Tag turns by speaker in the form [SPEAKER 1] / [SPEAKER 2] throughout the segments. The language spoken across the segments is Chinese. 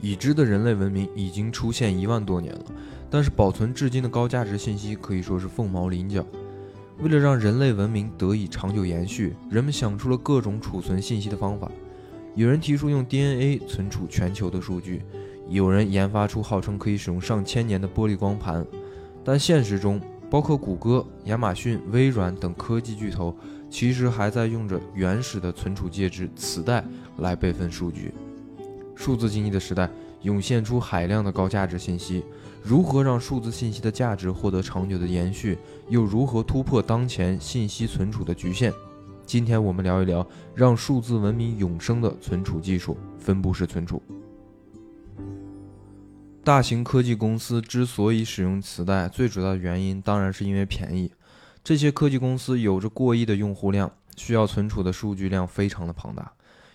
[SPEAKER 1] 已知的人类文明已经出现一万多年了，但是保存至今的高价值信息可以说是凤毛麟角。为了让人类文明得以长久延续，人们想出了各种储存信息的方法。有人提出用 DNA 存储全球的数据，有人研发出号称可以使用上千年的玻璃光盘。但现实中，包括谷歌、亚马逊、微软等科技巨头，其实还在用着原始的存储介质——磁带来备份数据。数字经济的时代涌现出海量的高价值信息，如何让数字信息的价值获得长久的延续？又如何突破当前信息存储的局限？今天我们聊一聊让数字文明永生的存储技术——分布式存储。大型科技公司之所以使用磁带，最主要的原因当然是因为便宜。这些科技公司有着过亿的用户量，需要存储的数据量非常的庞大。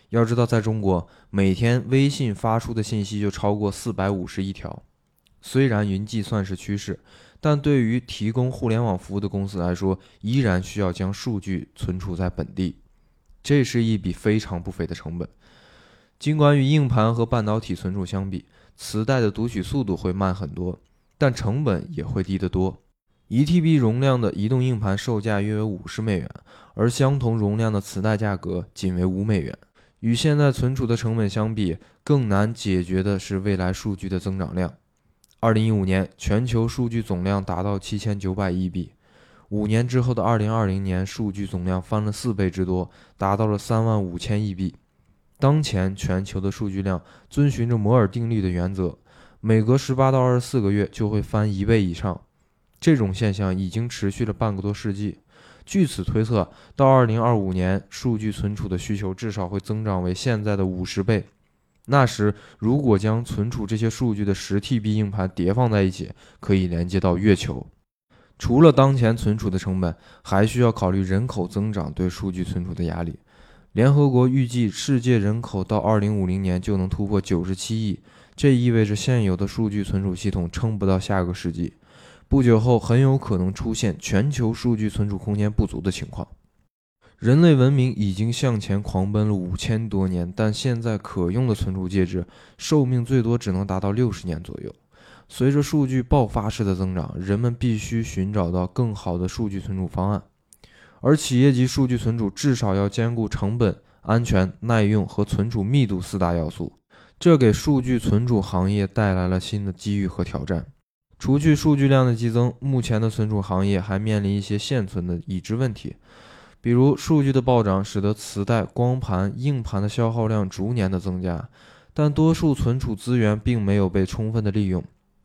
[SPEAKER 1] 要知道，在中国，每天微信发出的信息就超过四百五十亿条。虽然云计算是趋势，但对于提供互联网服务的公司来说，依然需要将数据存储在本地。这是一笔非常不菲的成本。尽管与硬盘和半导体存储相比，磁带的读取速度会慢很多，但成本也会低得多。一 TB 容量的移动硬盘售价约为五十美元，而相同容量的磁带价格仅为五美元。与现在存储的成本相比，更难解决的是未来数据的增长量。二零一五年，全球数据总量达到七千九百亿笔五年之后的二零二零年，数据总量翻了四倍之多，达到了三万五千亿笔。当前全球的数据量遵循着摩尔定律的原则，每隔十八到二十四个月就会翻一倍以上。这种现象已经持续了半个多世纪。据此推测，到二零二五年，数据存储的需求至少会增长为现在的五十倍。那时，如果将存储这些数据的十 TB 硬盘叠放在一起，可以连接到月球。除了当前存储的成本，还需要考虑人口增长对数据存储的压力。联合国预计，世界人口到二零五零年就能突破九十七亿，这意味着现有的数据存储系统撑不到下个世纪。不久后，很有可能出现全球数据存储空间不足的情况。人类文明已经向前狂奔了五千多年，但现在可用的存储介质寿命最多只能达到六十年左右。随着数据爆发式的增长，人们必须寻找到更好的数据存储方案。而企业级数据存储至少要兼顾成本、安全、耐用和存储密度四大要素，这给数据存储行业带来了新的机遇和挑战。除去数据量的激增，目前的存储行业还面临一些现存的已知问题，比如数据的暴涨使得磁带、光盘、硬盘的消耗量逐年的增加，但多数存储资源并没有被充分的利用。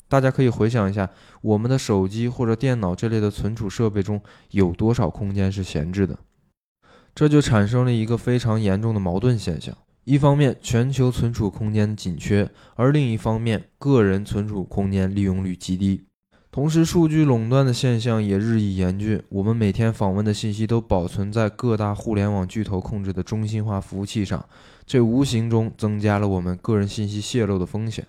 [SPEAKER 1] 大家可以回想一下，我们的手机或者电脑这类的存储设备中有多少空间是闲置的？这就产生了一个非常严重的矛盾现象。一方面，全球存储空间紧缺；而另一方面，个人存储空间利用率极低。同时，数据垄断的现象也日益严峻。我们每天访问的信息都保存在各大互联网巨头控制的中心化服务器上，这无形中增加了我们个人信息泄露的风险。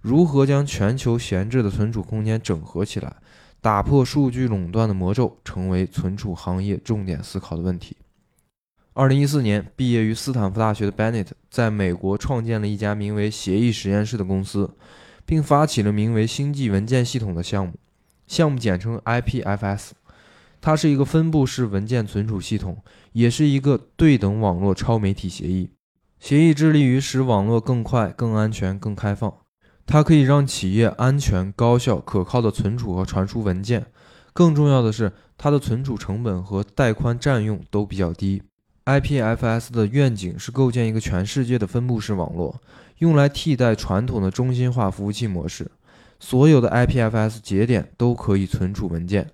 [SPEAKER 1] 如何将全球闲置的存储空间整合起来，打破数据垄断的魔咒，成为存储行业重点思考的问题。二零一四年，毕业于斯坦福大学的 Bennett 在美国创建了一家名为“协议实验室”的公司，并发起了名为“星际文件系统”的项目，项目简称 IPFS。它是一个分布式文件存储系统，也是一个对等网络超媒体协议。协议致力于使网络更快、更安全、更开放。它可以让企业安全、高效、可靠的存储和传输文件。更重要的是，它的存储成本和带宽占用都比较低。IPFS 的愿景是构建一个全世界的分布式网络，用来替代传统的中心化服务器模式。所有的 IPFS 节点都可以存储文件，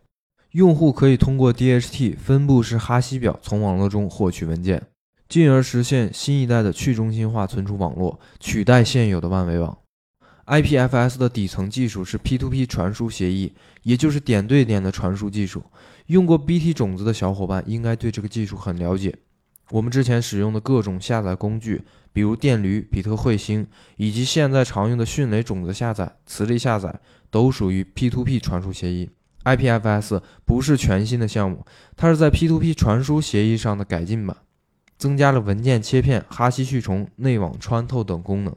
[SPEAKER 1] 用户可以通过 DHT 分布式哈希表从网络中获取文件，进而实现新一代的去中心化存储网络，取代现有的万维网。IPFS 的底层技术是 P2P 传输协议，也就是点对点的传输技术。用过 BT 种子的小伙伴应该对这个技术很了解。我们之前使用的各种下载工具，比如电驴、比特彗星，以及现在常用的迅雷种子下载、磁力下载，都属于 P2P 传输协议。IPFS 不是全新的项目，它是在 P2P 传输协议上的改进版，增加了文件切片、哈希去重、内网穿透等功能。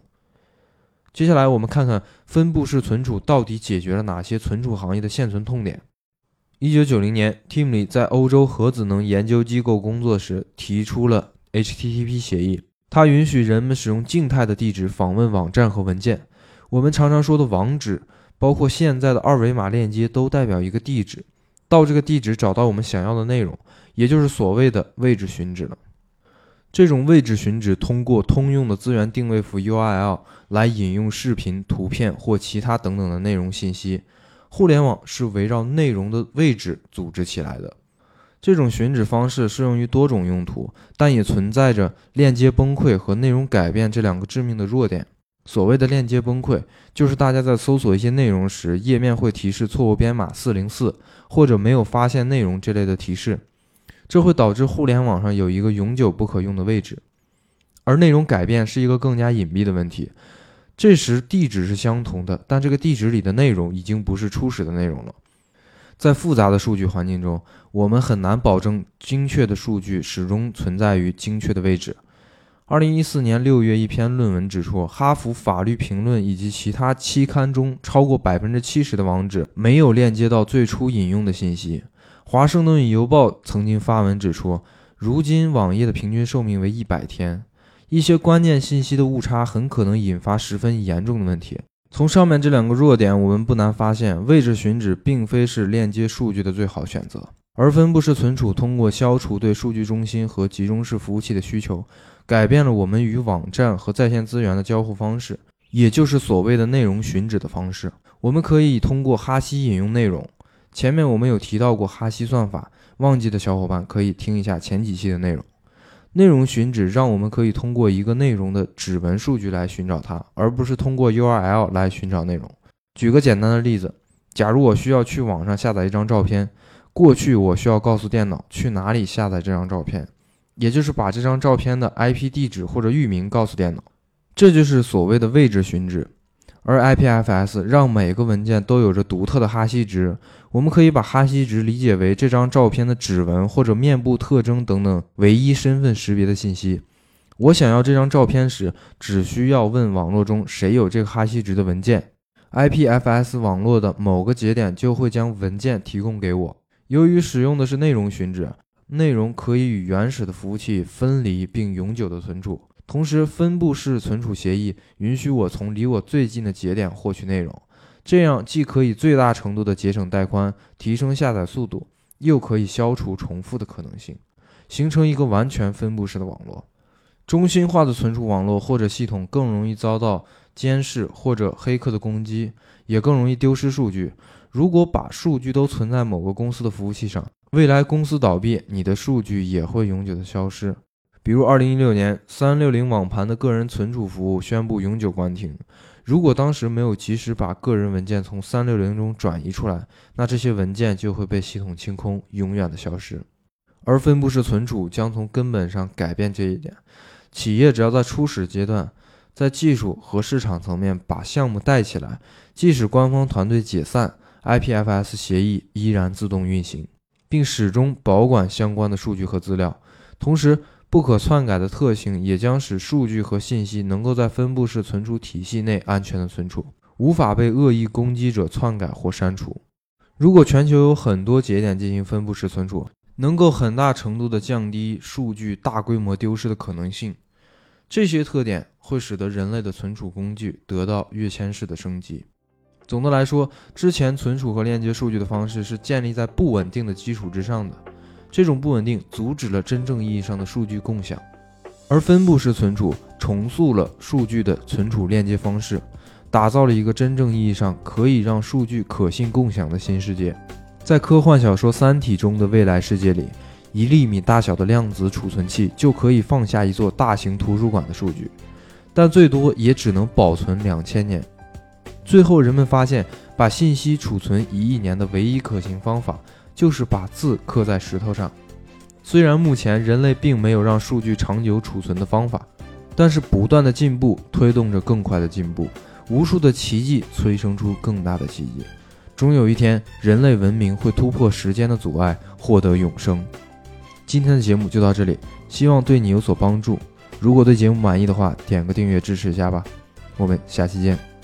[SPEAKER 1] 接下来我们看看分布式存储到底解决了哪些存储行业的现存痛点。一九九零年，Tim 里在欧洲核子能研究机构工作时提出了 HTTP 协议，它允许人们使用静态的地址访问网站和文件。我们常常说的网址，包括现在的二维码链接，都代表一个地址。到这个地址找到我们想要的内容，也就是所谓的位置寻址了。这种位置寻址通过通用的资源定位符 URL 来引用视频、图片或其他等等的内容信息。互联网是围绕内容的位置组织起来的。这种寻址方式适用于多种用途，但也存在着链接崩溃和内容改变这两个致命的弱点。所谓的链接崩溃，就是大家在搜索一些内容时，页面会提示错误编码四零四或者没有发现内容这类的提示，这会导致互联网上有一个永久不可用的位置。而内容改变是一个更加隐蔽的问题，这时地址是相同的，但这个地址里的内容已经不是初始的内容了。在复杂的数据环境中，我们很难保证精确的数据始终存在于精确的位置。二零一四年六月，一篇论文指出，哈佛法律评论以及其他期刊中超过百分之七十的网址没有链接到最初引用的信息。华盛顿邮报曾经发文指出，如今网页的平均寿命为一百天，一些关键信息的误差很可能引发十分严重的问题。从上面这两个弱点，我们不难发现，位置寻址并非是链接数据的最好选择，而分布式存储通过消除对数据中心和集中式服务器的需求。改变了我们与网站和在线资源的交互方式，也就是所谓的内容寻址的方式。我们可以通过哈希引用内容。前面我们有提到过哈希算法，忘记的小伙伴可以听一下前几期的内容。内容寻址让我们可以通过一个内容的指纹数据来寻找它，而不是通过 URL 来寻找内容。举个简单的例子，假如我需要去网上下载一张照片，过去我需要告诉电脑去哪里下载这张照片。也就是把这张照片的 IP 地址或者域名告诉电脑，这就是所谓的位置寻址。而 IPFS 让每个文件都有着独特的哈希值，我们可以把哈希值理解为这张照片的指纹或者面部特征等等唯一身份识别的信息。我想要这张照片时，只需要问网络中谁有这个哈希值的文件，IPFS 网络的某个节点就会将文件提供给我。由于使用的是内容寻址。内容可以与原始的服务器分离并永久的存储，同时分布式存储协议允许我从离我最近的节点获取内容，这样既可以最大程度的节省带宽，提升下载速度，又可以消除重复的可能性，形成一个完全分布式的网络。中心化的存储网络或者系统更容易遭到监视或者黑客的攻击，也更容易丢失数据。如果把数据都存在某个公司的服务器上，未来公司倒闭，你的数据也会永久的消失。比如，二零一六年，三六零网盘的个人存储服务宣布永久关停。如果当时没有及时把个人文件从三六零中转移出来，那这些文件就会被系统清空，永远的消失。而分布式存储将从根本上改变这一点。企业只要在初始阶段，在技术和市场层面把项目带起来，即使官方团队解散，IPFS 协议依然自动运行。并始终保管相关的数据和资料，同时不可篡改的特性也将使数据和信息能够在分布式存储体系内安全的存储，无法被恶意攻击者篡改或删除。如果全球有很多节点进行分布式存储，能够很大程度地降低数据大规模丢失的可能性。这些特点会使得人类的存储工具得到跃迁式的升级。总的来说，之前存储和链接数据的方式是建立在不稳定的基础之上的，这种不稳定阻止了真正意义上的数据共享，而分布式存储重塑了数据的存储链接方式，打造了一个真正意义上可以让数据可信共享的新世界。在科幻小说《三体》中的未来世界里，一粒米大小的量子储存器就可以放下一座大型图书馆的数据，但最多也只能保存两千年。最后，人们发现，把信息储存一亿年的唯一可行方法，就是把字刻在石头上。虽然目前人类并没有让数据长久储存的方法，但是不断的进步推动着更快的进步，无数的奇迹催生出更大的奇迹。终有一天，人类文明会突破时间的阻碍，获得永生。今天的节目就到这里，希望对你有所帮助。如果对节目满意的话，点个订阅支持一下吧。我们下期见。